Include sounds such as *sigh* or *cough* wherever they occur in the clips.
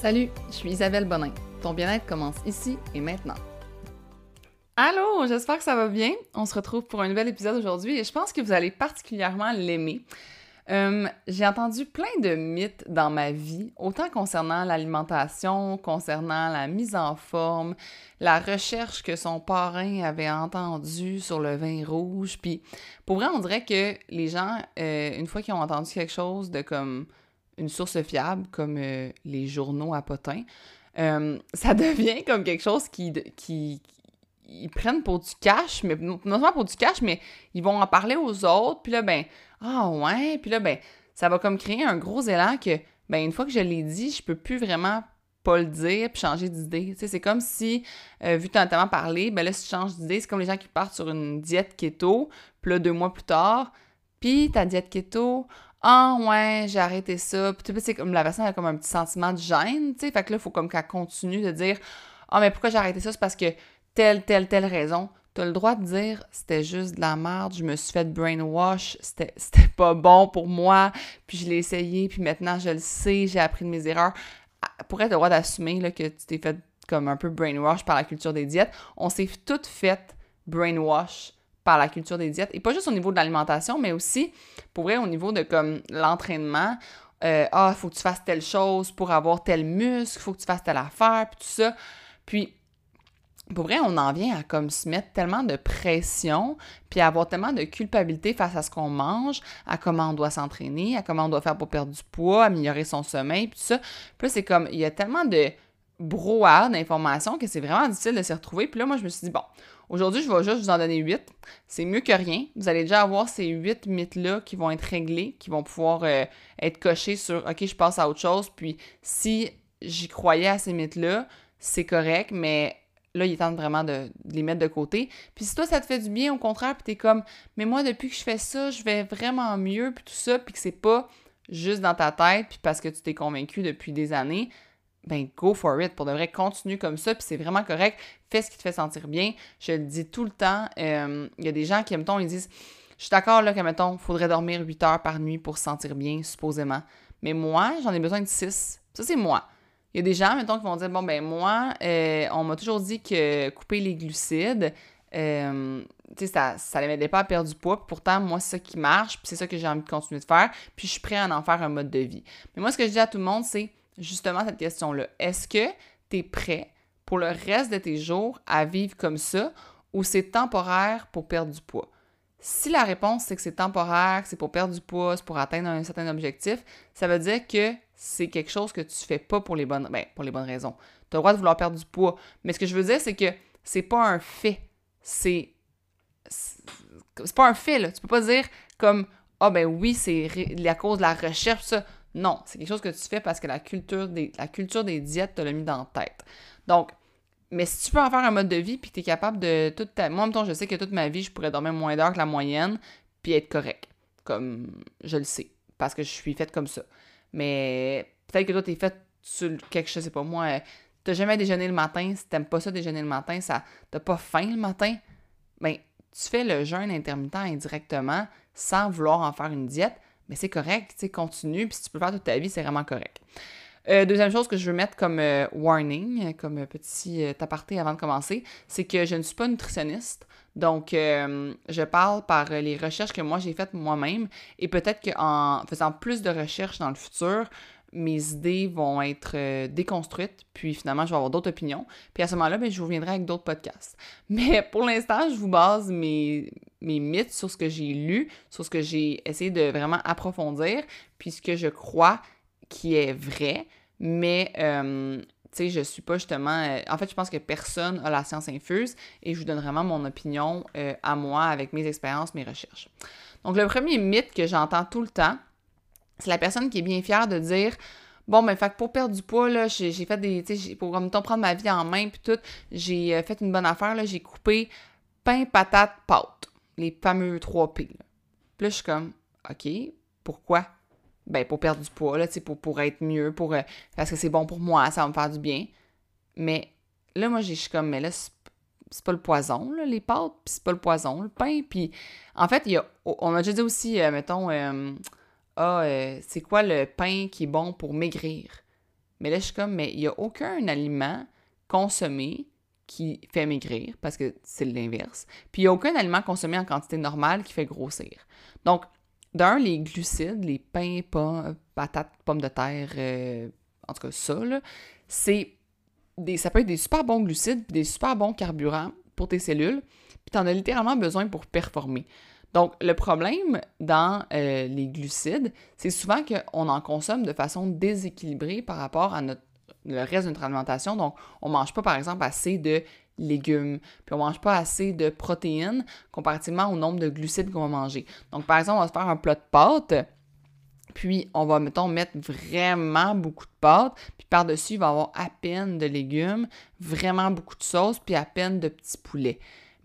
Salut, je suis Isabelle Bonin. Ton bien-être commence ici et maintenant. Allô, j'espère que ça va bien. On se retrouve pour un nouvel épisode aujourd'hui et je pense que vous allez particulièrement l'aimer. Euh, j'ai entendu plein de mythes dans ma vie, autant concernant l'alimentation, concernant la mise en forme, la recherche que son parrain avait entendue sur le vin rouge. Puis, pour vrai, on dirait que les gens, euh, une fois qu'ils ont entendu quelque chose de comme une source fiable, comme euh, les journaux à potins, *laughs* ça devient comme quelque chose qui, ils prennent pour du cash, mais non seulement pour du cash, mais ils vont en parler aux autres, puis là, ben, ah ouais, puis là, ben, ça va comme créer un gros élan que, ben, une fois que je l'ai dit, je peux plus vraiment pas le dire puis changer d'idée. Tu sais, c'est comme si, euh, vu que tu as tellement parlé, ben là, si tu changes d'idée, c'est comme les gens qui partent sur une diète keto, puis là, deux mois plus tard, puis ta diète keto, ah ouais, j'ai arrêté ça. Tu sais, comme la personne a comme un petit sentiment de gêne, tu sais, fait que là, il faut comme qu'elle continue de dire, ah, mais pourquoi j'ai arrêté ça? C'est parce que telle, telle, telle raison, tu as le droit de dire c'était juste de la merde, je me suis fait brainwash, c'était pas bon pour moi, puis je l'ai essayé, puis maintenant je le sais, j'ai appris de mes erreurs. Ah, pour être le droit d'assumer que tu t'es fait comme un peu brainwash par la culture des diètes, on s'est toutes fait brainwash par la culture des diètes, et pas juste au niveau de l'alimentation, mais aussi, pour vrai, au niveau de comme l'entraînement, euh, ah, faut que tu fasses telle chose pour avoir tel muscle, faut que tu fasses telle affaire, puis tout ça. Puis pour vrai, on en vient à comme se mettre tellement de pression, puis avoir tellement de culpabilité face à ce qu'on mange, à comment on doit s'entraîner, à comment on doit faire pour perdre du poids, améliorer son sommeil, puis tout ça. Puis c'est comme, il y a tellement de brouhaha d'informations que c'est vraiment difficile de s'y retrouver. Puis là, moi, je me suis dit, bon, aujourd'hui, je vais juste vous en donner huit. C'est mieux que rien. Vous allez déjà avoir ces huit mythes-là qui vont être réglés, qui vont pouvoir euh, être cochés sur, OK, je passe à autre chose. Puis si j'y croyais à ces mythes-là, c'est correct, mais là, il est temps vraiment de, les mettre de côté. Puis si toi, ça te fait du bien, au contraire, puis t'es comme, mais moi, depuis que je fais ça, je vais vraiment mieux, puis tout ça, puis que c'est pas juste dans ta tête, puis parce que tu t'es convaincu depuis des années, ben go for it. Pour de vrai, continue comme ça, puis c'est vraiment correct. Fais ce qui te fait sentir bien. Je le dis tout le temps. Euh, il y a des gens qui, mettons, ils disent, je suis d'accord, là, que, mettons, faudrait dormir 8 heures par nuit pour se sentir bien, supposément. Mais moi, j'en ai besoin de 6. Ça, c'est moi. Il y a des gens, mettons, qui vont dire Bon, ben moi, euh, on m'a toujours dit que couper les glucides, euh, tu sais, ça, ça les m'aidait pas à perdre du poids. pourtant, moi, c'est ça qui marche, puis c'est ça que j'ai envie de continuer de faire, puis je suis prêt à en faire un mode de vie. Mais moi, ce que je dis à tout le monde, c'est justement cette question-là. Est-ce que tu es prêt pour le reste de tes jours à vivre comme ça ou c'est temporaire pour perdre du poids? Si la réponse c'est que c'est temporaire, c'est pour perdre du poids, c'est pour atteindre un certain objectif, ça veut dire que c'est quelque chose que tu fais pas pour les bonnes, ben, pour les bonnes raisons. Tu as le droit de vouloir perdre du poids. Mais ce que je veux dire, c'est que c'est pas un fait. C'est. C'est pas un fait, là. Tu peux pas dire comme Ah, ben oui, c'est à cause de la recherche, ça. Non, c'est quelque chose que tu fais parce que la culture des, diètes te l'a mis dans la tête. Donc, mais si tu peux en faire un mode de vie puis que tu es capable de toute ta. Moi, en même temps, je sais que toute ma vie, je pourrais dormir moins d'heures que la moyenne puis être correct. Comme je le sais. Parce que je suis faite comme ça. Mais peut-être que toi, t'es fait sur quelque chose, je sais pas moi, euh, t'as jamais déjeuné le matin, si t'aimes pas ça déjeuner le matin, ça t'as pas faim le matin, ben tu fais le jeûne intermittent indirectement sans vouloir en faire une diète, mais c'est correct, tu continue, puis si tu peux faire toute ta vie, c'est vraiment correct. Euh, deuxième chose que je veux mettre comme euh, warning, comme petit aparté avant de commencer, c'est que je ne suis pas nutritionniste. Donc, euh, je parle par les recherches que moi j'ai faites moi-même et peut-être qu'en faisant plus de recherches dans le futur, mes idées vont être euh, déconstruites, puis finalement, je vais avoir d'autres opinions. Puis à ce moment-là, ben, je vous reviendrai avec d'autres podcasts. *laughs* Mais pour l'instant, je vous base mes, mes mythes sur ce que j'ai lu, sur ce que j'ai essayé de vraiment approfondir, puis ce que je crois qui est vrai. Mais euh, tu sais, je suis pas justement. Euh, en fait, je pense que personne a la science infuse et je vous donne vraiment mon opinion à moi avec mes expériences, mes recherches. Donc, le premier mythe que j'entends tout le temps, c'est la personne qui est bien fière de dire Bon, ben, fait pour perdre du poids, là, j'ai fait des. Tu sais, pour temps prendre ma vie en main, puis tout, j'ai euh, fait une bonne affaire, là, j'ai coupé pain, patate, pâte. Les fameux 3 P. Là. Puis là, je suis comme OK, pourquoi? ben, pour perdre du poids, là, pour, pour être mieux, pour, euh, parce que c'est bon pour moi, ça va me faire du bien. Mais là, moi, je suis comme, mais là, c'est pas le poison, là, les pâtes, puis c'est pas le poison, le pain. Puis en fait, il y a, on a déjà dit aussi, euh, mettons, ah, c'est quoi le pain qui est bon pour maigrir? Mais là, je suis comme, mais il n'y a aucun aliment consommé qui fait maigrir, parce que c'est l'inverse. Puis il n'y a aucun aliment consommé en quantité normale qui fait grossir. Donc, d'un, les glucides, les pains, patates, pommes de terre, euh, en tout cas ça, c'est des, ça peut être des super bons glucides, des super bons carburants pour tes cellules, puis tu en as littéralement besoin pour performer. Donc, le problème dans euh, les glucides, c'est souvent qu'on en consomme de façon déséquilibrée par rapport à notre, le reste de notre alimentation. Donc, on ne mange pas, par exemple, assez de légumes, puis on mange pas assez de protéines comparativement au nombre de glucides qu'on va manger. Donc, par exemple, on va se faire un plat de pâtes, puis on va, mettons, mettre vraiment beaucoup de pâtes, puis par-dessus, il va y avoir à peine de légumes, vraiment beaucoup de sauce, puis à peine de petits poulets.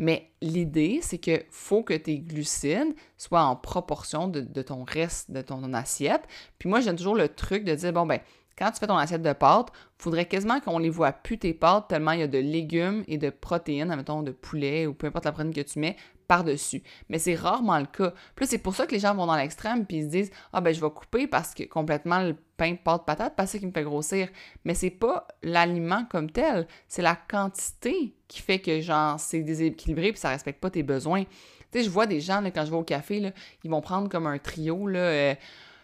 Mais l'idée, c'est que faut que tes glucides soient en proportion de, ton reste de ton assiette. Puis moi, j'aime toujours le truc de dire, bon, ben, quand tu fais ton assiette de pâtes, il faudrait quasiment qu'on les voit plus tes pâtes tellement il y a de légumes et de protéines, admettons de poulet ou peu importe la protéine que tu mets par-dessus. Mais c'est rarement le cas. Plus c'est pour ça que les gens vont dans l'extrême puis ils se disent "Ah ben je vais couper parce que complètement le pain pâte patate parce que qui me fait grossir." Mais c'est pas l'aliment comme tel, c'est la quantité qui fait que genre c'est déséquilibré puis ça respecte pas tes besoins. Tu sais, je vois des gens là, quand je vais au café là, ils vont prendre comme un trio là, euh,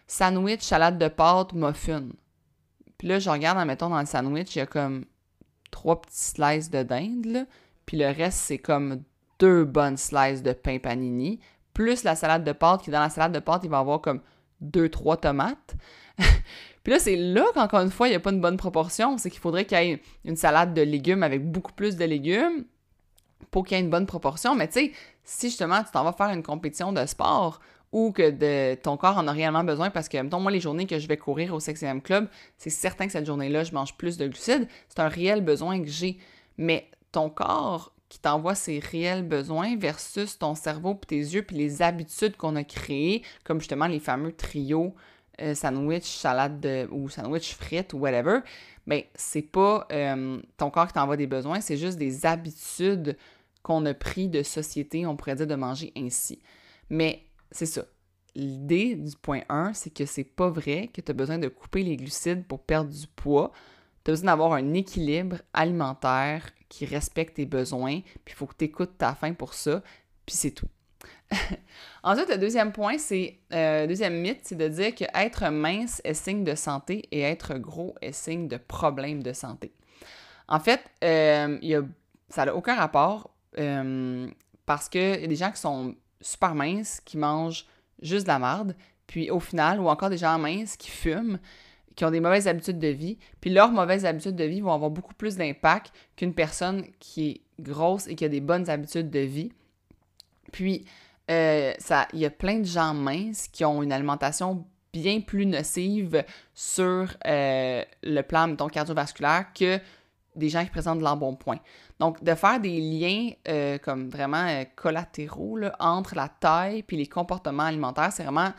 sandwich, salade de pâtes, muffin. Puis là, je regarde, admettons, dans le sandwich, il y a comme trois petits slices de dinde, là. Puis le reste, c'est comme deux bonnes slices de pain panini, plus la salade de pâtes, qui dans la salade de pâtes, il va avoir comme deux, trois tomates. *laughs* Puis là, c'est là qu'encore une fois, il n'y a pas une bonne proportion. C'est qu'il faudrait qu'il y ait une salade de légumes avec beaucoup plus de légumes pour qu'il y ait une bonne proportion. Mais tu sais, si justement tu t'en vas faire une compétition de sport ou que ton corps en a réellement besoin parce que, mettons, moi, les journées que je vais courir au 6 club, c'est certain que cette journée-là, je mange plus de glucides. C'est un réel besoin que j'ai. Mais ton corps qui t'envoie ses réels besoins versus ton cerveau puis tes yeux puis les habitudes qu'on a créées, comme justement les fameux trios euh, sandwich, salade de, ou sandwich frites ou whatever, ben c'est pas euh, ton corps qui t'envoie des besoins, c'est juste des habitudes qu'on a pris de société, on pourrait dire de manger ainsi. Mais c'est ça. L'idée du point 1, c'est que c'est pas vrai que tu as besoin de couper les glucides pour perdre du poids. Tu as besoin d'avoir un équilibre alimentaire qui respecte tes besoins, puis il faut que tu écoutes ta faim pour ça, puis c'est tout. *laughs* Ensuite, le deuxième point, c'est, euh, deuxième mythe, c'est de dire que être mince est signe de santé et être gros est signe de problème de santé. En fait, euh, y a, ça n'a aucun rapport euh, parce qu'il y a des gens qui sont super minces qui mangent juste de la marde, puis au final, ou encore des gens minces qui fument, qui ont des mauvaises habitudes de vie, puis leurs mauvaises habitudes de vie vont avoir beaucoup plus d'impact qu'une personne qui est grosse et qui a des bonnes habitudes de vie. Puis, euh, il y a plein de gens minces qui ont une alimentation bien plus nocive sur euh, le plan, mettons, cardiovasculaire que des gens qui présentent de l'embonpoint. Donc, de faire des liens euh, comme vraiment collatéraux entre la taille et les comportements alimentaires, c'est vraiment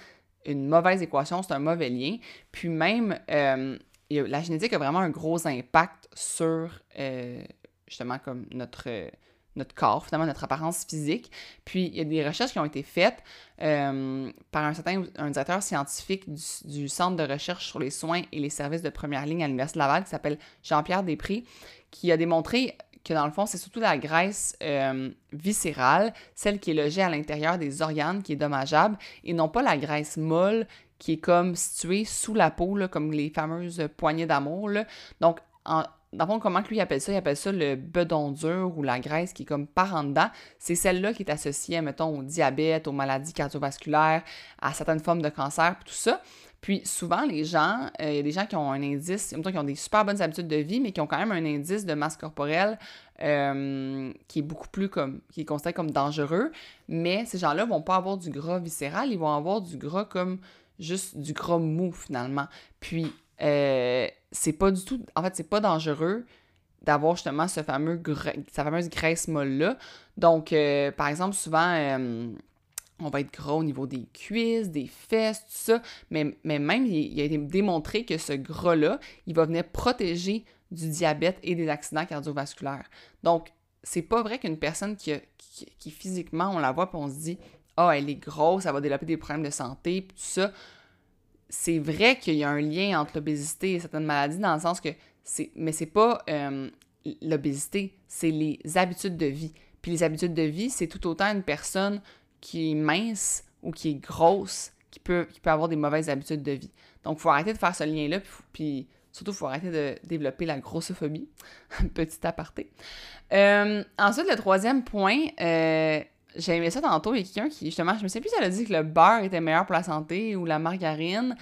une mauvaise équation, c'est un mauvais lien. Puis même, euh, la génétique a vraiment un gros impact sur justement comme notre notre corps, finalement, notre apparence physique. Puis, il y a des recherches qui ont été faites par un certain directeur scientifique du, Centre de recherche sur les soins et les services de première ligne à l'Université Laval, qui s'appelle Jean-Pierre Després, qui a démontré que dans le fond, c'est surtout la graisse euh, viscérale, celle qui est logée à l'intérieur des organes, qui est dommageable, et non pas la graisse molle qui est comme située sous la peau, comme les fameuses poignées d'amour. Donc, dans le fond, comment lui appelle ça? Il appelle ça le bedon dur ou la graisse qui est comme par en dedans. C'est celle-là qui est associée, mettons, au diabète, aux maladies cardiovasculaires, à certaines formes de cancer, tout ça. Puis souvent, les gens, euh, il y a des gens qui ont un indice, qui ont des super bonnes habitudes de vie, mais qui ont quand même un indice de masse corporelle euh, qui est beaucoup plus comme, qui est considéré comme dangereux. Mais ces gens-là vont pas avoir du gras viscéral, ils vont avoir du gras comme juste du gras mou finalement. Puis euh, c'est pas du tout, en fait, c'est pas dangereux d'avoir justement ce fameux sa fameuse graisse molle-là. Donc, par exemple, souvent on va être gras au niveau des cuisses, des fesses, tout ça. Mais, même, il, a été démontré que ce gras-là, il va venir protéger du diabète et des accidents cardiovasculaires. Donc, c'est pas vrai qu'une personne qui, qui, physiquement, on la voit puis on se dit, ah, oh, elle est grosse, elle va développer des problèmes de santé, tout ça. c'est vrai qu'il y a un lien entre l'obésité et certaines maladies dans le sens que c'est. Mais c'est pas euh, l'obésité, c'est les habitudes de vie. Puis les habitudes de vie, c'est tout autant une personne qui est mince ou qui est grosse qui peut, qui peut avoir des mauvaises habitudes de vie. Donc, il faut arrêter de faire ce lien-là, puis, surtout, il faut arrêter de développer la grossophobie. *laughs* Petit aparté. Euh, ensuite, le troisième point, euh, j'ai aimé ça tantôt, il y a quelqu'un qui, justement, je me sais plus si elle a dit que le beurre était meilleur pour la santé ou la margarine.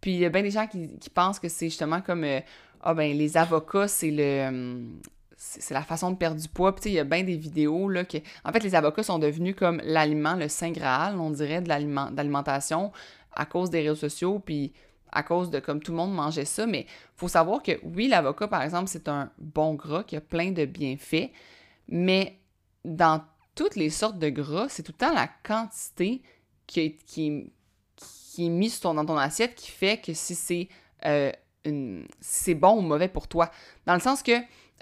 Puis il y a bien des gens qui, pensent que c'est justement comme euh, Ah ben les avocats, c'est le hum, c'est la façon de perdre du poids. Puis il y a bien des vidéos là que. En fait, les avocats sont devenus comme l'aliment, le saint Graal, on dirait, de l'alimentation à cause des réseaux sociaux, puis à cause de comme tout le monde mangeait ça. Mais faut savoir que oui, l'avocat, par exemple, c'est un bon gras qui a plein de bienfaits, mais dans toutes les sortes de gras, c'est tout le temps la quantité qui, est, qui, est mise dans ton assiette qui fait que si c'est euh, c'est bon ou mauvais pour toi. Dans le sens que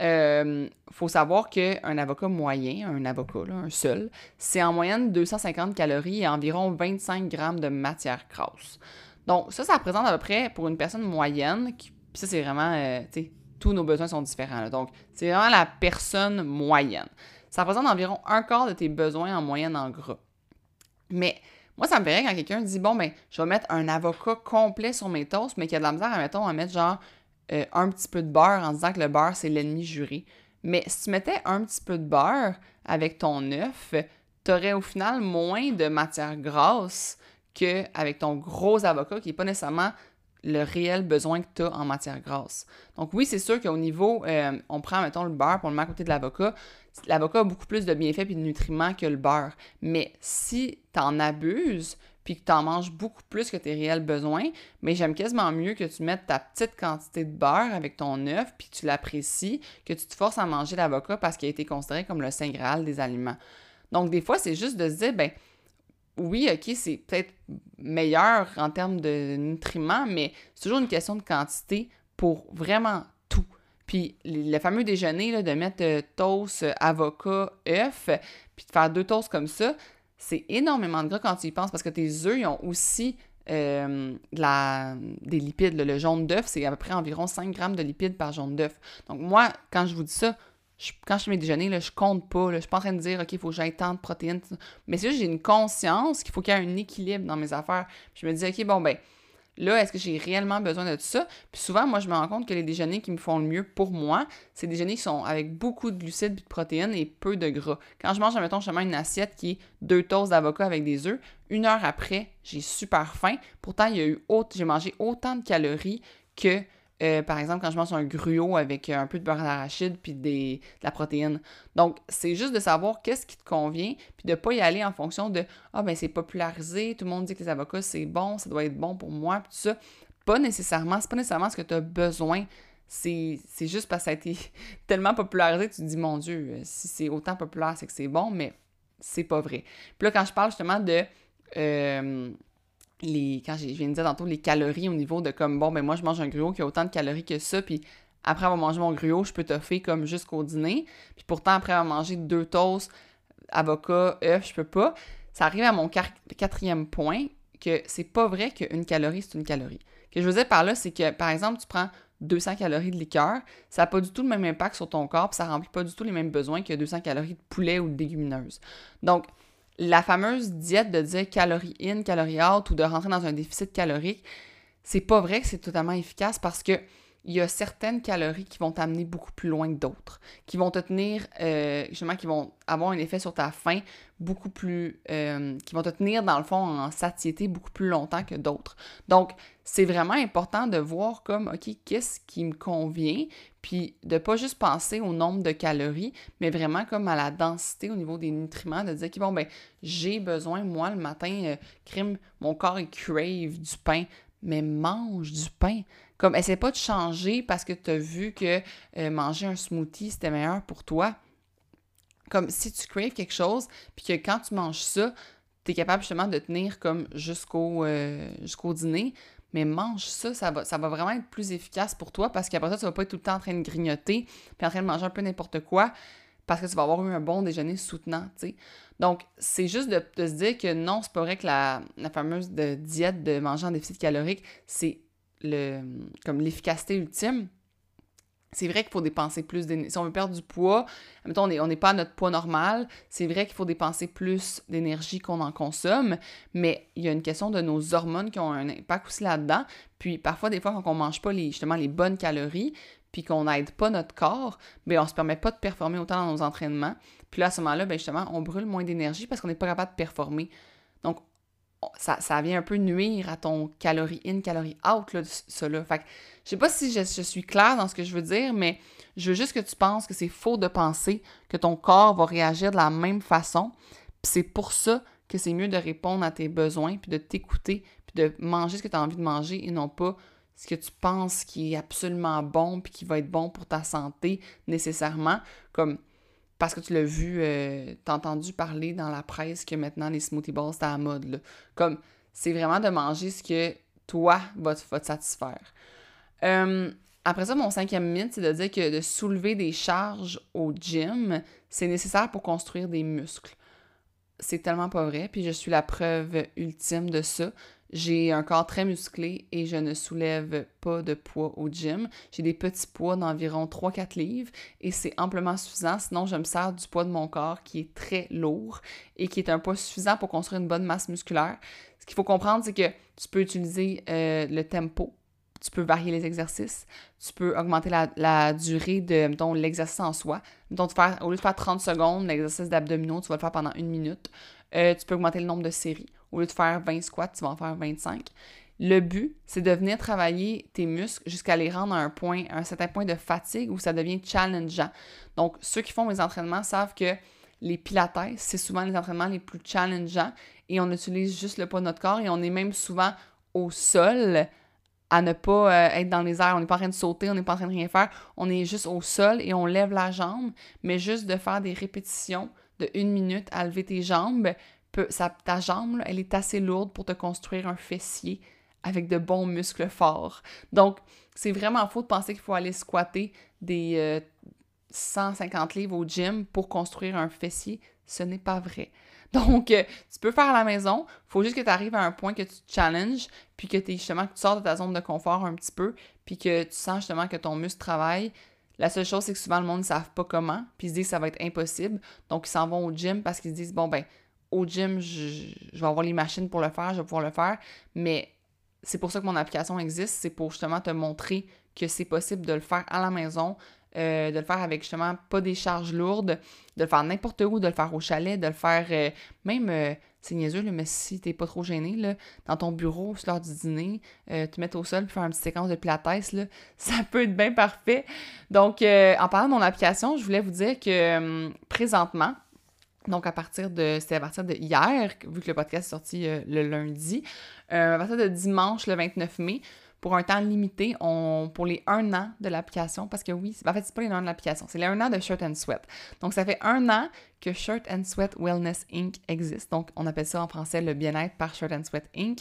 euh, faut savoir qu'un avocat moyen, un avocat, un seul, c'est en moyenne 250 calories et environ 25 grammes de matière grasse. Donc, ça, ça représente à peu près pour une personne moyenne, puis ça, c'est vraiment, euh, tu sais, tous nos besoins sont différents. Donc, c'est vraiment la personne moyenne. Ça représente environ un quart de tes besoins en moyenne en gras. Mais moi, ça me ferait quand quelqu'un dit Bon, ben, je vais mettre un avocat complet sur mes toasts, mais qu'il y a de la misère, mettons, à mettre genre euh, un petit peu de beurre en disant que le beurre, c'est l'ennemi juré. Mais si tu mettais un petit peu de beurre avec ton œuf, tu aurais au final moins de matière grasse qu'avec ton gros avocat qui n'est pas nécessairement le réel besoin que tu as en matière grasse. Donc oui, c'est sûr qu'au niveau, euh, on prend, mettons, le beurre pour le mettre à côté de l'avocat. L'avocat a beaucoup plus de bienfaits et de nutriments que le beurre. Mais si tu en abuses, puis que tu en manges beaucoup plus que tes réels besoins, mais j'aime quasiment mieux que tu mettes ta petite quantité de beurre avec ton œuf, puis tu l'apprécies, que tu te forces à manger l'avocat parce qu'il a été considéré comme le saint graal des aliments. Donc des fois, c'est juste de se dire, ben oui, ok, c'est peut-être meilleur en termes de nutriments, mais c'est toujours une question de quantité pour vraiment tout. Puis le fameux déjeuner de mettre euh, toast, avocat, œuf, puis de faire deux toasts comme ça, c'est énormément de gras quand tu y penses parce que tes œufs, ils ont aussi euh, des lipides. Le jaune d'œuf, c'est à peu près environ 5 grammes de lipides par jaune d'œuf. Donc moi, quand je vous dis ça, quand je fais mes déjeuners, là, je compte pas. Là, je suis pas en train de dire, OK, il faut que tant de protéines. Mais c'est j'ai une conscience qu'il faut qu'il y ait un équilibre dans mes affaires. Je me dis, OK, bon, ben, Là, est-ce que j'ai réellement besoin de tout ça? Puis souvent, moi, je me rends compte que les déjeuners qui me font le mieux pour moi, c'est des déjeuners qui sont avec beaucoup de glucides de protéines et peu de gras. Quand je mange, mettons, justement, une assiette qui est deux toasts d'avocat avec des œufs, une heure après, j'ai super faim. Pourtant, il y a j'ai mangé autant de calories que euh, par exemple, quand je mange un gruau avec un peu de beurre d'arachide puis de la protéine. Donc, c'est juste de savoir qu'est-ce qui te convient, puis de ne pas y aller en fonction de Ah, ben c'est popularisé, tout le monde dit que les avocats c'est bon, ça doit être bon pour moi, puis tout ça. Pas nécessairement, c'est pas nécessairement ce que tu as besoin. C'est juste parce que ça a été *laughs* tellement popularisé que tu te dis Mon Dieu, si c'est autant populaire, c'est que c'est bon, mais c'est pas vrai. Puis là, quand je parle justement de. Euh, les, quand je viens de dire tantôt, les calories au niveau de comme, bon, ben moi, je mange un gruau qui a autant de calories que ça, puis après avoir mangé mon gruau, je peux toffer comme jusqu'au dîner. Puis pourtant, après avoir mangé deux toasts, avocat, œuf, je peux pas. Ça arrive à mon quatrième point, que c'est pas vrai qu'une calorie, c'est une calorie. Ce que je veux dire par là, c'est que, par exemple, tu prends 200 calories de liqueur, ça n'a pas du tout le même impact sur ton corps, puis ça remplit pas du tout les mêmes besoins que 200 calories de poulet ou de légumineuse. Donc, la fameuse diète de dire calories in, calories out ou de rentrer dans un déficit calorique, c'est pas vrai que c'est totalement efficace parce que il y a certaines calories qui vont t'amener beaucoup plus loin que d'autres, qui vont te tenir, euh, justement, qui vont avoir un effet sur ta faim beaucoup plus, euh, qui vont te tenir dans le fond en satiété beaucoup plus longtemps que d'autres. Donc, c'est vraiment important de voir comme, OK, qu'est-ce qui me convient, puis de pas juste penser au nombre de calories, mais vraiment comme à la densité au niveau des nutriments, de dire, OK, bon, ben, j'ai besoin, moi, le matin, euh, crime, mon corps, il crave du pain, mais mange du pain. Comme, essaie pas de changer parce que tu as vu que euh, manger un smoothie, c'était meilleur pour toi. Comme si tu craves quelque chose, puis que quand tu manges ça, tu es capable justement de tenir comme jusqu'au euh, dîner, mais mange ça, ça va, vraiment être plus efficace pour toi parce qu'après ça, tu vas pas être tout le temps en train de grignoter, puis en train de manger un peu n'importe quoi, parce que tu vas avoir eu un bon déjeuner soutenant, tu. Donc, c'est juste de, se dire que non, c'est pas vrai que la, fameuse diète de manger en déficit calorique, c'est l'efficacité ultime. C'est vrai qu'il faut dépenser plus d'énergie. Si on veut perdre du poids, mettons, on n'est pas à notre poids normal, c'est vrai qu'il faut dépenser plus d'énergie qu'on en consomme, mais il y a une question de nos hormones qui ont un impact aussi là-dedans. Puis parfois, des fois, quand on ne mange pas les, justement les bonnes calories, puis qu'on n'aide pas notre corps, bien, on se permet pas de performer autant dans nos entraînements. Puis là, à ce moment-là, bien, justement, on brûle moins d'énergie parce qu'on n'est pas capable de performer. Donc, ça, vient un peu nuire à ton calorie in, calorie out, là, là. Fait que, je sais pas si je, suis claire dans ce que je veux dire, mais je veux juste que tu penses que c'est faux de penser que ton corps va réagir de la même façon. C'est pour ça que c'est mieux de répondre à tes besoins, puis de t'écouter, puis de manger ce que tu as envie de manger et non pas ce que tu penses qui est absolument bon, puis qui va être bon pour ta santé nécessairement. Comme parce que tu l'as vu, euh, t'as entendu parler dans la presse que maintenant les smoothie balls, c'est à la mode. Comme, c'est vraiment de manger ce que toi va te, satisfaire. Euh, après ça, mon cinquième mythe, c'est de dire que de soulever des charges au gym, c'est nécessaire pour construire des muscles. C'est tellement pas vrai, puis je suis la preuve ultime de ça. J'ai un corps très musclé et je ne soulève pas de poids au gym. J'ai des petits poids d'environ 3-4 livres et c'est amplement suffisant. Sinon, je me sers du poids de mon corps qui est très lourd et qui est un poids suffisant pour construire une bonne masse musculaire. Ce qu'il faut comprendre, c'est que tu peux utiliser euh, le tempo, tu peux varier les exercices, tu peux augmenter la, durée de l'exercice en soi. Faire, au lieu de faire 30 secondes, l'exercice d'abdominaux, tu vas le faire pendant une minute. Euh, tu peux augmenter le nombre de séries. Au lieu de faire 20 squats, tu vas en faire 25. Le but, c'est de venir travailler tes muscles jusqu'à les rendre à un point, à un certain point de fatigue où ça devient challengeant. Donc, ceux qui font mes entraînements savent que les pilates, c'est souvent les entraînements les plus challengeants et on utilise juste le poids de notre corps et on est même souvent au sol à ne pas euh, être dans les airs. On n'est pas en train de sauter, on n'est pas en train de rien faire. On est juste au sol et on lève la jambe, mais juste de faire des répétitions de une minute à lever tes jambes, ta jambe, elle est assez lourde pour te construire un fessier avec de bons muscles forts. Donc, c'est vraiment faux de penser qu'il faut aller squatter des 150 euh, livres au gym pour construire un fessier. Ce n'est pas vrai. *laughs* Donc, euh, tu peux faire à la maison. Il faut juste que tu arrives à un point que tu te challenges, puis que, es, justement, que tu sors de ta zone de confort un petit peu, puis que tu sens justement que ton muscle travaille. La seule chose, c'est que souvent, le monde ne savent pas comment, puis ils se disent que ça va être impossible. Donc, ils s'en vont au gym parce qu'ils se disent, bon, ben, au gym, je, vais avoir les machines pour le faire, je vais pouvoir le faire. Mais c'est pour ça que mon application existe, c'est pour justement te montrer que c'est possible de le faire à la maison, euh, de le faire avec justement pas des charges lourdes, de le faire n'importe où, de le faire au chalet, de le faire euh, même, euh, c'est niaiseux, mais si t'es pas trop gêné, dans ton bureau, sur l'heure du dîner, te mettre au sol puis faire une petite séquence de pilates, *laughs* ça peut être bien parfait. Donc, en parlant de mon application, je voulais vous dire que hum, présentement, donc, à partir de. C'était à partir de hier, vu que le podcast est sorti euh, le lundi. Euh, à partir de dimanche, le 29 mai, pour un temps limité, pour les un an de l'application, parce que oui, en fait, c'est pas les un an de l'application, c'est les un an de Shirt and Sweat. Donc, ça fait un an que Shirt and Sweat Wellness Inc. existe. Donc, on appelle ça en français le bien-être par Shirt and Sweat Inc.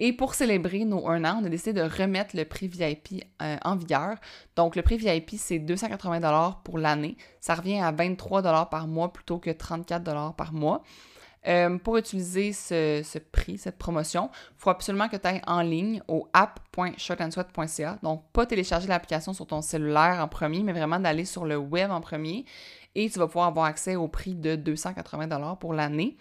Et pour célébrer nos un an, on a décidé de remettre le prix VIP euh, en vigueur. Donc, le prix VIP, c'est 280 pour l'année. Ça revient à 23 par mois plutôt que 34 par mois. Euh, pour utiliser ce, prix, cette promotion, il faut absolument que tu ailles en ligne au app.shirtandsweat.ca. Donc, pas télécharger l'application sur ton cellulaire en premier, mais vraiment d'aller sur le web en premier. Et tu vas pouvoir avoir accès au prix de 280 pour l'année.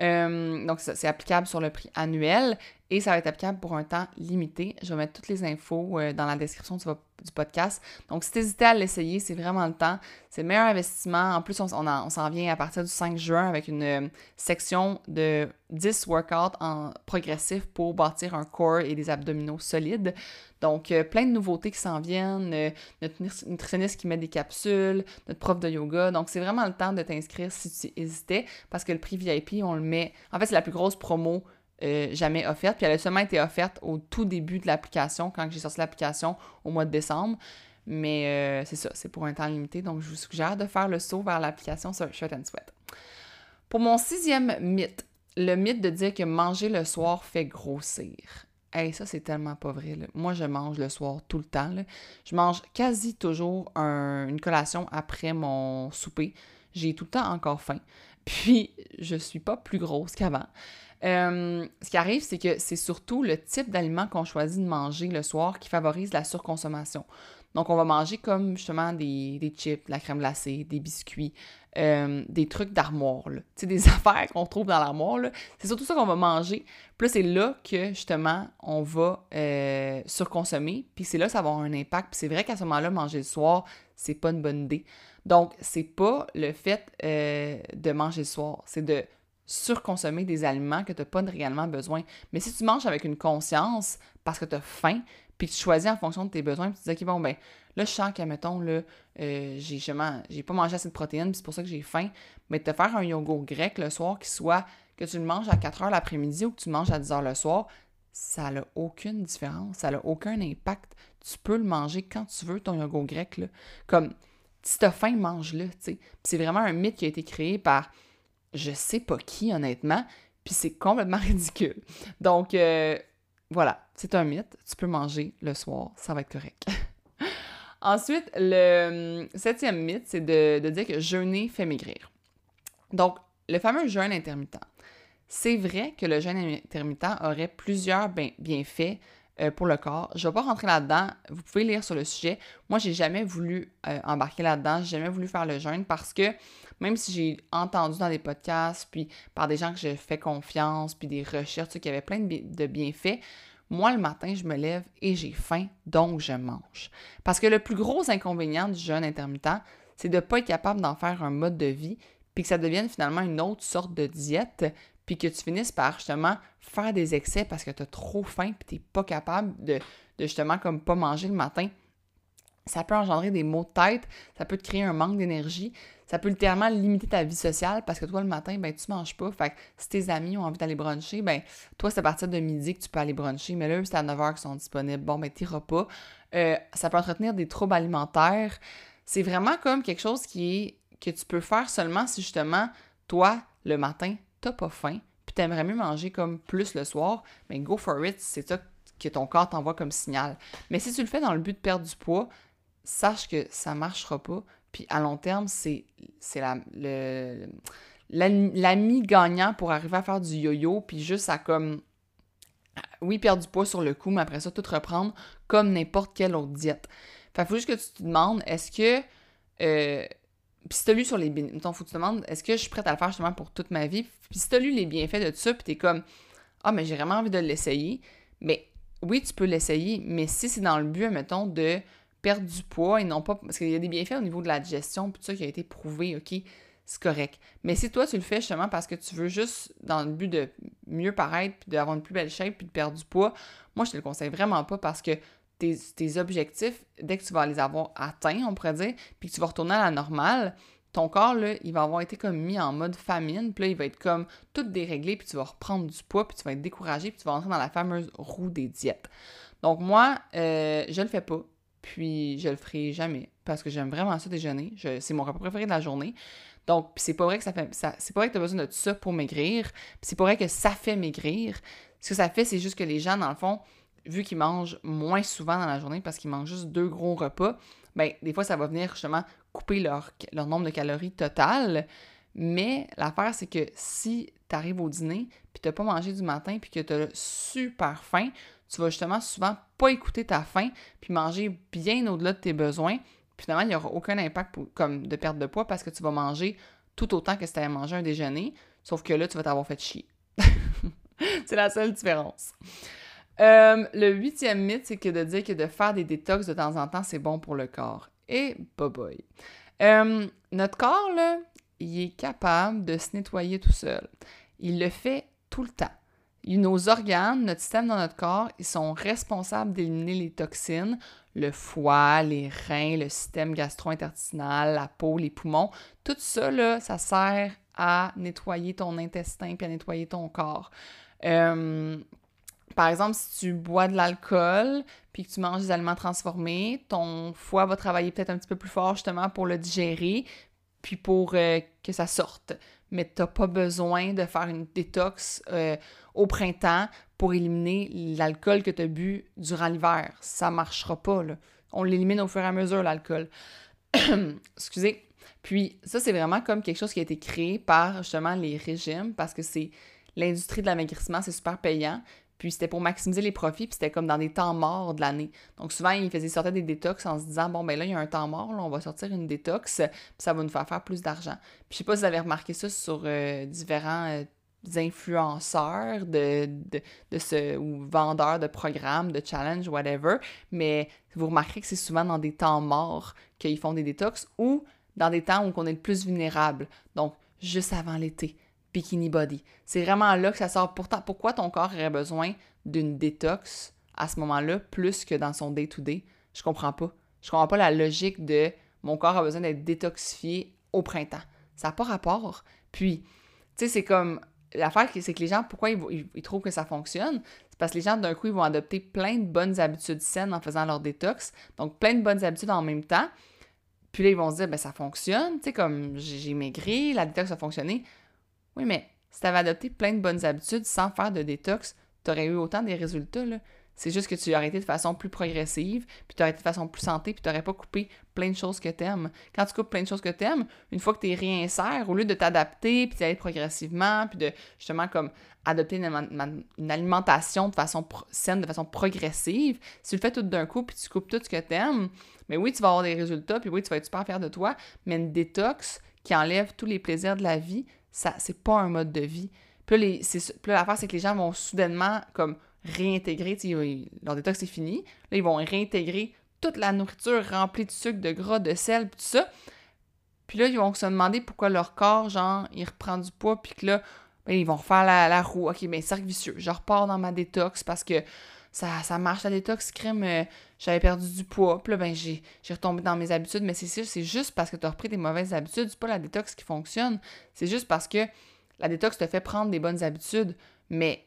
Euh, donc, c'est applicable sur le prix annuel et ça va être applicable pour un temps limité. Je vais mettre toutes les infos euh, dans la description du, podcast. Donc, si tu hésitais à l'essayer, c'est vraiment le temps. C'est le meilleur investissement. En plus, on, s'en vient à partir du 5 juin avec une euh, section de 10 workouts en progressif pour bâtir un corps et des abdominaux solides. Donc, euh, plein de nouveautés qui s'en viennent. notre nutritionniste qui met des capsules, notre prof de yoga. Donc, c'est vraiment le temps de t'inscrire si tu hésitais parce que le prix VIP, on le met. En fait, c'est la plus grosse promo euh, jamais offerte. Puis elle a seulement été offerte au tout début de l'application, quand j'ai sorti l'application au mois de décembre. Mais euh, c'est ça, c'est pour un temps limité. Donc, je vous suggère de faire le saut vers l'application sur Shirt and Sweat. Pour mon sixième mythe, le mythe de dire que manger le soir fait grossir. Hey, ça, c'est tellement pas vrai. Moi, je mange le soir tout le temps. Je mange quasi toujours une collation après mon souper. J'ai tout le temps encore faim. puis je suis pas plus grosse qu'avant. Euh, ce qui arrive, c'est que c'est surtout le type d'aliment qu'on choisit de manger le soir qui favorise la surconsommation. Donc, on va manger comme justement des, des chips, de la crème glacée, des biscuits, euh, des trucs d'armoire, tu sais, des *laughs* affaires qu'on trouve dans l'armoire, C'est surtout ça qu'on va manger. Puis là, c'est là que, justement, on va euh, surconsommer. Puis c'est là que ça va avoir un impact. Puis c'est vrai qu'à ce moment-là, manger le soir, c'est pas une bonne idée. Donc, c'est pas le fait de manger le soir, c'est de surconsommer des aliments que tu n'as pas réellement besoin. Mais si tu manges avec une conscience parce que tu as faim, puis tu choisis en fonction de tes besoins, puis tu dis, OK, bon, ben là, je sens que, mettons, là, euh, j'ai, pas mangé assez de protéines, puis c'est pour ça que j'ai faim, mais te faire un yogourt grec le soir qui soit que tu le manges à 4 heures l'après-midi ou que tu le manges à 10 heures le soir, ça n'a aucune différence, ça n'a aucun impact. Tu peux le manger quand tu veux, ton yogourt grec, là. Comme, si t'as faim, mange-le, tu sais. c'est vraiment un mythe qui a été créé par je sais pas qui, honnêtement, puis c'est complètement *laughs* ridicule. Donc, euh, voilà, c'est un mythe. Tu peux manger le soir, ça va être correct. *laughs* Ensuite, le hum, septième mythe, c'est de, dire que jeûner fait maigrir. Donc, le fameux jeûne intermittent. C'est vrai que le jeûne intermittent aurait plusieurs bienfaits euh, pour le corps. Je ne vais pas rentrer là-dedans. Vous pouvez lire sur le sujet. Moi, j'ai jamais voulu euh, embarquer là-dedans. J'ai jamais voulu faire le jeûne parce que même si j'ai entendu dans des podcasts, puis par des gens que j'ai fait confiance, puis des recherches, tu qui avaient plein de, bienfaits, moi, le matin, je me lève et j'ai faim, donc je mange. Parce que le plus gros inconvénient du jeûne intermittent, c'est de ne pas être capable d'en faire un mode de vie, puis que ça devienne finalement une autre sorte de diète, puis que tu finisses par justement faire des excès parce que tu as trop faim, puis tu n'es pas capable de, de justement comme pas manger le matin. Ça peut engendrer des maux de tête, ça peut te créer un manque d'énergie, ça peut littéralement limiter ta vie sociale parce que toi, le matin, ben, tu manges pas. Fait que si tes amis ont envie d'aller bruncher, ben, toi, c'est à partir de midi que tu peux aller bruncher, mais là, c'est à 9 h qu'ils sont disponibles. Bon, ben, t'iras pas. Euh, ça peut entretenir des troubles alimentaires. C'est vraiment comme quelque chose que tu peux faire seulement si justement, toi, le matin, t'as pas faim, puis t'aimerais mieux manger comme plus le soir, mais ben, go for it, c'est ça que ton corps t'envoie comme signal. Mais si tu le fais dans le but de perdre du poids, sache que ça marchera pas, puis à long terme, c'est l'ami gagnant pour arriver à faire du yo-yo, puis juste à comme, oui, perdre du poids sur le coup, mais après ça, tout reprendre comme n'importe quelle autre diète. Fait faut juste que tu te demandes, est-ce que, euh, puis si t'as lu sur les bénéfices, faut que tu te demandes, est-ce que je suis prête à le faire justement pour toute ma vie? Puis si t'as lu les bienfaits de ça, puis t'es comme, ah, mais j'ai vraiment envie de l'essayer, mais oui, tu peux l'essayer, mais si c'est dans le but, mettons, de perdre du poids et non pas. Parce qu'il y a des bienfaits au niveau de la digestion, tout ça qui a été prouvé, OK? C'est correct. Mais si toi, tu le fais justement parce que tu veux juste, dans le but de mieux paraître, puis d'avoir une plus belle shape, puis de perdre du poids, moi, je te le conseille vraiment pas parce que tes, objectifs, dès que tu vas les avoir atteints, on pourrait dire, puis que tu vas retourner à la normale, ton corps, là, il va avoir été comme mis en mode famine, puis là, il va être comme tout déréglé, puis tu vas reprendre du poids, puis tu vas être découragé, puis tu vas entrer dans la fameuse roue des diètes. Donc moi, euh, je le fais pas. Puis je le ferai jamais parce que j'aime vraiment ça déjeuner. C'est mon repas préféré de la journée. Donc, c'est pas vrai que ça fait. Ça, c'est pas vrai que tu as besoin de ça pour maigrir. C'est pas vrai que ça fait maigrir. Ce que ça fait, c'est juste que les gens, dans le fond, vu qu'ils mangent moins souvent dans la journée parce qu'ils mangent juste deux gros repas, ben des fois, ça va venir justement couper leur, leur nombre de calories total. Mais l'affaire, c'est que si tu arrives au dîner, puis tu pas mangé du matin, puis que tu as super faim, tu vas justement souvent pas écouter ta faim, puis manger bien au-delà de tes besoins. Puis finalement, il n'y aura aucun impact comme de perte de poids parce que tu vas manger tout autant que si tu avais mangé un déjeuner, sauf que là, tu vas t'avoir fait chier. *laughs* c'est la seule différence. Euh, le huitième mythe, c'est que de dire que de faire des détox de temps en temps, c'est bon pour le corps. Et bye. Euh, notre corps, là, il est capable de se nettoyer tout seul. Il le fait tout le temps. Nos organes, notre système dans notre corps, ils sont responsables d'éliminer les toxines, le foie, les reins, le système gastro-intestinal, la peau, les poumons. Tout ça, là, ça sert à nettoyer ton intestin puis à nettoyer ton corps. Euh, par exemple, si tu bois de l'alcool puis que tu manges des aliments transformés, ton foie va travailler peut-être un petit peu plus fort justement pour le digérer puis pour euh, que ça sorte mais tu n'as pas besoin de faire une détox euh, au printemps pour éliminer l'alcool que tu as bu durant l'hiver. Ça ne marchera pas. Là. On l'élimine au fur et à mesure, l'alcool. *coughs* Excusez. Puis ça, c'est vraiment comme quelque chose qui a été créé par justement les régimes parce que c'est l'industrie de l'amaigrissement, c'est super payant. Puis c'était pour maximiser les profits, puis c'était comme dans des temps morts de l'année. Donc souvent, ils faisaient sortir des détox en se disant bon, ben là, il y a un temps mort, là, on va sortir une détox, puis ça va nous faire faire plus d'argent. Puis je sais pas si vous avez remarqué ça sur euh, différents euh, influenceurs de, ce, ou vendeurs de programmes, de challenge, whatever, mais vous remarquerez que c'est souvent dans des temps morts qu'ils font des détox ou dans des temps où on est le plus vulnérable. Donc, juste avant l'été bikini body. C'est vraiment là que ça sort. Pourtant, pourquoi ton corps aurait besoin d'une détox à ce moment-là plus que dans son day-to-day? Je comprends pas. Je comprends pas la logique de mon corps a besoin d'être détoxifié au printemps. Ça n'a pas rapport. Puis, tu sais, c'est comme. L'affaire, c'est que les gens, pourquoi ils, trouvent que ça fonctionne? C'est parce que les gens, d'un coup, ils vont adopter plein de bonnes habitudes saines en faisant leur détox. Donc, plein de bonnes habitudes en même temps. Puis là, ils vont se dire, ben ça fonctionne, tu sais, comme j'ai maigri, la détox a fonctionné. Oui, mais si tu avais adopté plein de bonnes habitudes sans faire de détox, tu aurais eu autant des résultats. Là. C'est juste que tu aurais été de façon plus progressive, puis tu aurais été de façon plus santé, puis tu n'aurais pas coupé plein de choses que tu. Quand tu coupes plein de choses que tu une fois que tu es réinsère, au lieu de t'adapter, puis d'aller progressivement, puis de justement comme adopter une, alimentation de façon saine, de façon progressive, si tu le fais tout d'un coup, puis tu coupes tout ce que tu mais oui, tu vas avoir des résultats, puis oui, tu vas être super fier de toi, mais une détox qui enlève tous les plaisirs de la vie, ça c'est pas un mode de vie. Puis là, l'affaire, c'est que les gens vont soudainement comme réintégrer, leur détox c'est fini, là, ils vont réintégrer toute la nourriture remplie de sucre, de gras, de sel, tout ça. Puis là, ils vont se demander pourquoi leur corps, genre, il reprend du poids, puis que là, ben, ils vont refaire la, roue. OK, mais cercle vicieux. Je repars dans ma détox parce que ça, marche, la détox crème, euh, j'avais perdu du poids. Puis là, ben, j'ai, retombé dans mes habitudes. Mais c'est c'est juste parce que tu as repris des mauvaises habitudes. C'est pas la détox qui fonctionne. C'est juste parce que la détox te fait prendre des bonnes habitudes. Mais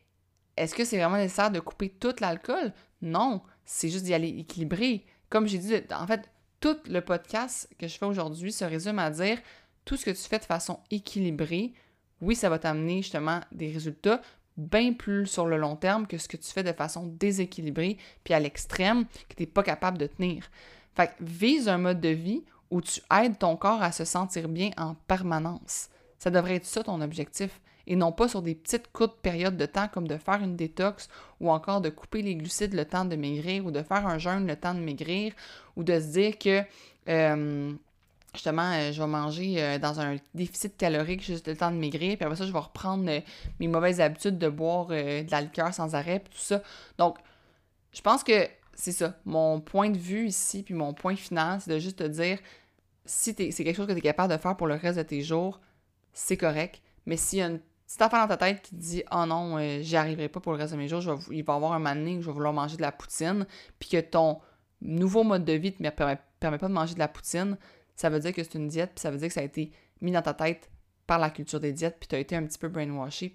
est-ce que c'est vraiment nécessaire de couper tout l'alcool? Non. C'est juste d'y aller équilibrer. Comme j'ai dit, en fait, tout le podcast que je fais aujourd'hui se résume à dire tout ce que tu fais de façon équilibrée, oui, ça va t'amener justement des résultats, bien plus sur le long terme que ce que tu fais de façon déséquilibrée, puis à l'extrême, que tu n'es pas capable de tenir. Fait que vise un mode de vie où tu aides ton corps à se sentir bien en permanence. Ça devrait être ça ton objectif, et non pas sur des petites courtes périodes de temps comme de faire une détox ou encore de couper les glucides le temps de maigrir ou de faire un jeûne le temps de maigrir ou de se dire que euh, justement, euh, je vais manger euh, dans un déficit calorique juste le temps de maigrir, puis après ça, je vais reprendre euh, mes mauvaises habitudes de boire de la liqueur sans arrêt, puis tout ça. Donc, je pense que c'est ça. Mon point de vue ici, puis mon point final, c'est de juste te dire si c'est quelque chose que tu es capable de faire pour le reste de tes jours, c'est correct. Mais s'il y a une petite affaire dans ta tête qui dit Oh non, j'y arriverai pas pour le reste de mes jours, il va y avoir un moment donné où je vais vouloir manger de la poutine, puis que ton nouveau mode de vie ne te permet pas de manger de la poutine, ça veut dire que c'est une diète, puis ça veut dire que ça a été mis dans ta tête par la culture des diètes, puis tu as été un petit peu brainwashed,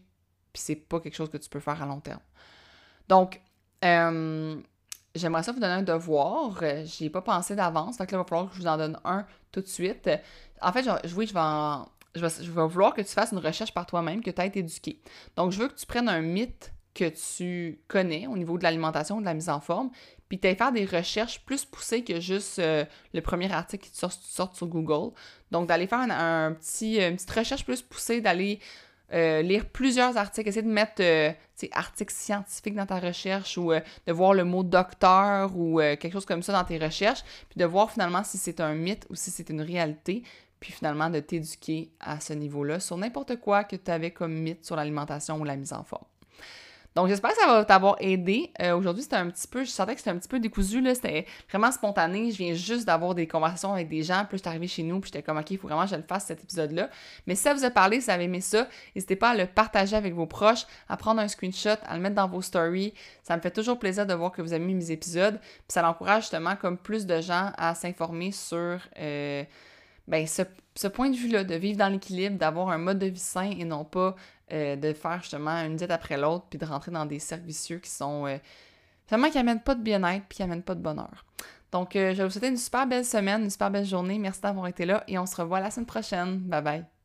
puis c'est pas quelque chose que tu peux faire à long terme. Donc, euh, j'aimerais ça vous donner un devoir. Euh, j'y ai pas pensé d'avance, donc là, il va falloir que je vous en donne un tout de suite. En fait, je, oui, je vais, je, vais, je vais vouloir que tu fasses une recherche par toi-même, que tu aies été éduqué. Donc, je veux que tu prennes un mythe que tu connais au niveau de l'alimentation, de la mise en forme, puis tu faire des recherches plus poussées que juste euh, le premier article qui te sort, sur Google. Donc, d'aller faire un, petit, une petite recherche plus poussée, d'aller euh, lire plusieurs articles, essayer de mettre euh, articles scientifiques dans ta recherche ou de voir le mot docteur ou quelque chose comme ça dans tes recherches, puis de voir finalement si c'est un mythe ou si c'est une réalité, puis finalement de t'éduquer à ce niveau-là sur n'importe quoi que tu avais comme mythe sur l'alimentation ou la mise en forme. Donc, j'espère que ça va t'avoir aidé. Euh, aujourd'hui, c'était un petit peu, je sentais que c'était un petit peu décousu, là. C'était vraiment spontané. Je viens juste d'avoir des conversations avec des gens. Puis, je suis arrivée chez nous, puis j'étais comme, OK, il faut vraiment que je le fasse, cet épisode-là. Mais si ça vous a parlé, si vous avez aimé ça, n'hésitez pas à le partager avec vos proches, à prendre un screenshot, à le mettre dans vos stories. Ça me fait toujours plaisir de voir que vous aimez mes épisodes. Puis, ça encourage justement comme plus de gens à s'informer sur. Euh, ben, ce, ce, point de vue-là, de vivre dans l'équilibre, d'avoir un mode de vie sain et non pas euh, de faire justement une diète après l'autre, puis de rentrer dans des cercles vicieux qui sont euh, vraiment qui amènent pas de bien-être, puis qui amènent pas de bonheur. Donc, euh, je vais vous souhaiter une super belle semaine, une super belle journée. Merci d'avoir été là et on se revoit la semaine prochaine. Bye bye.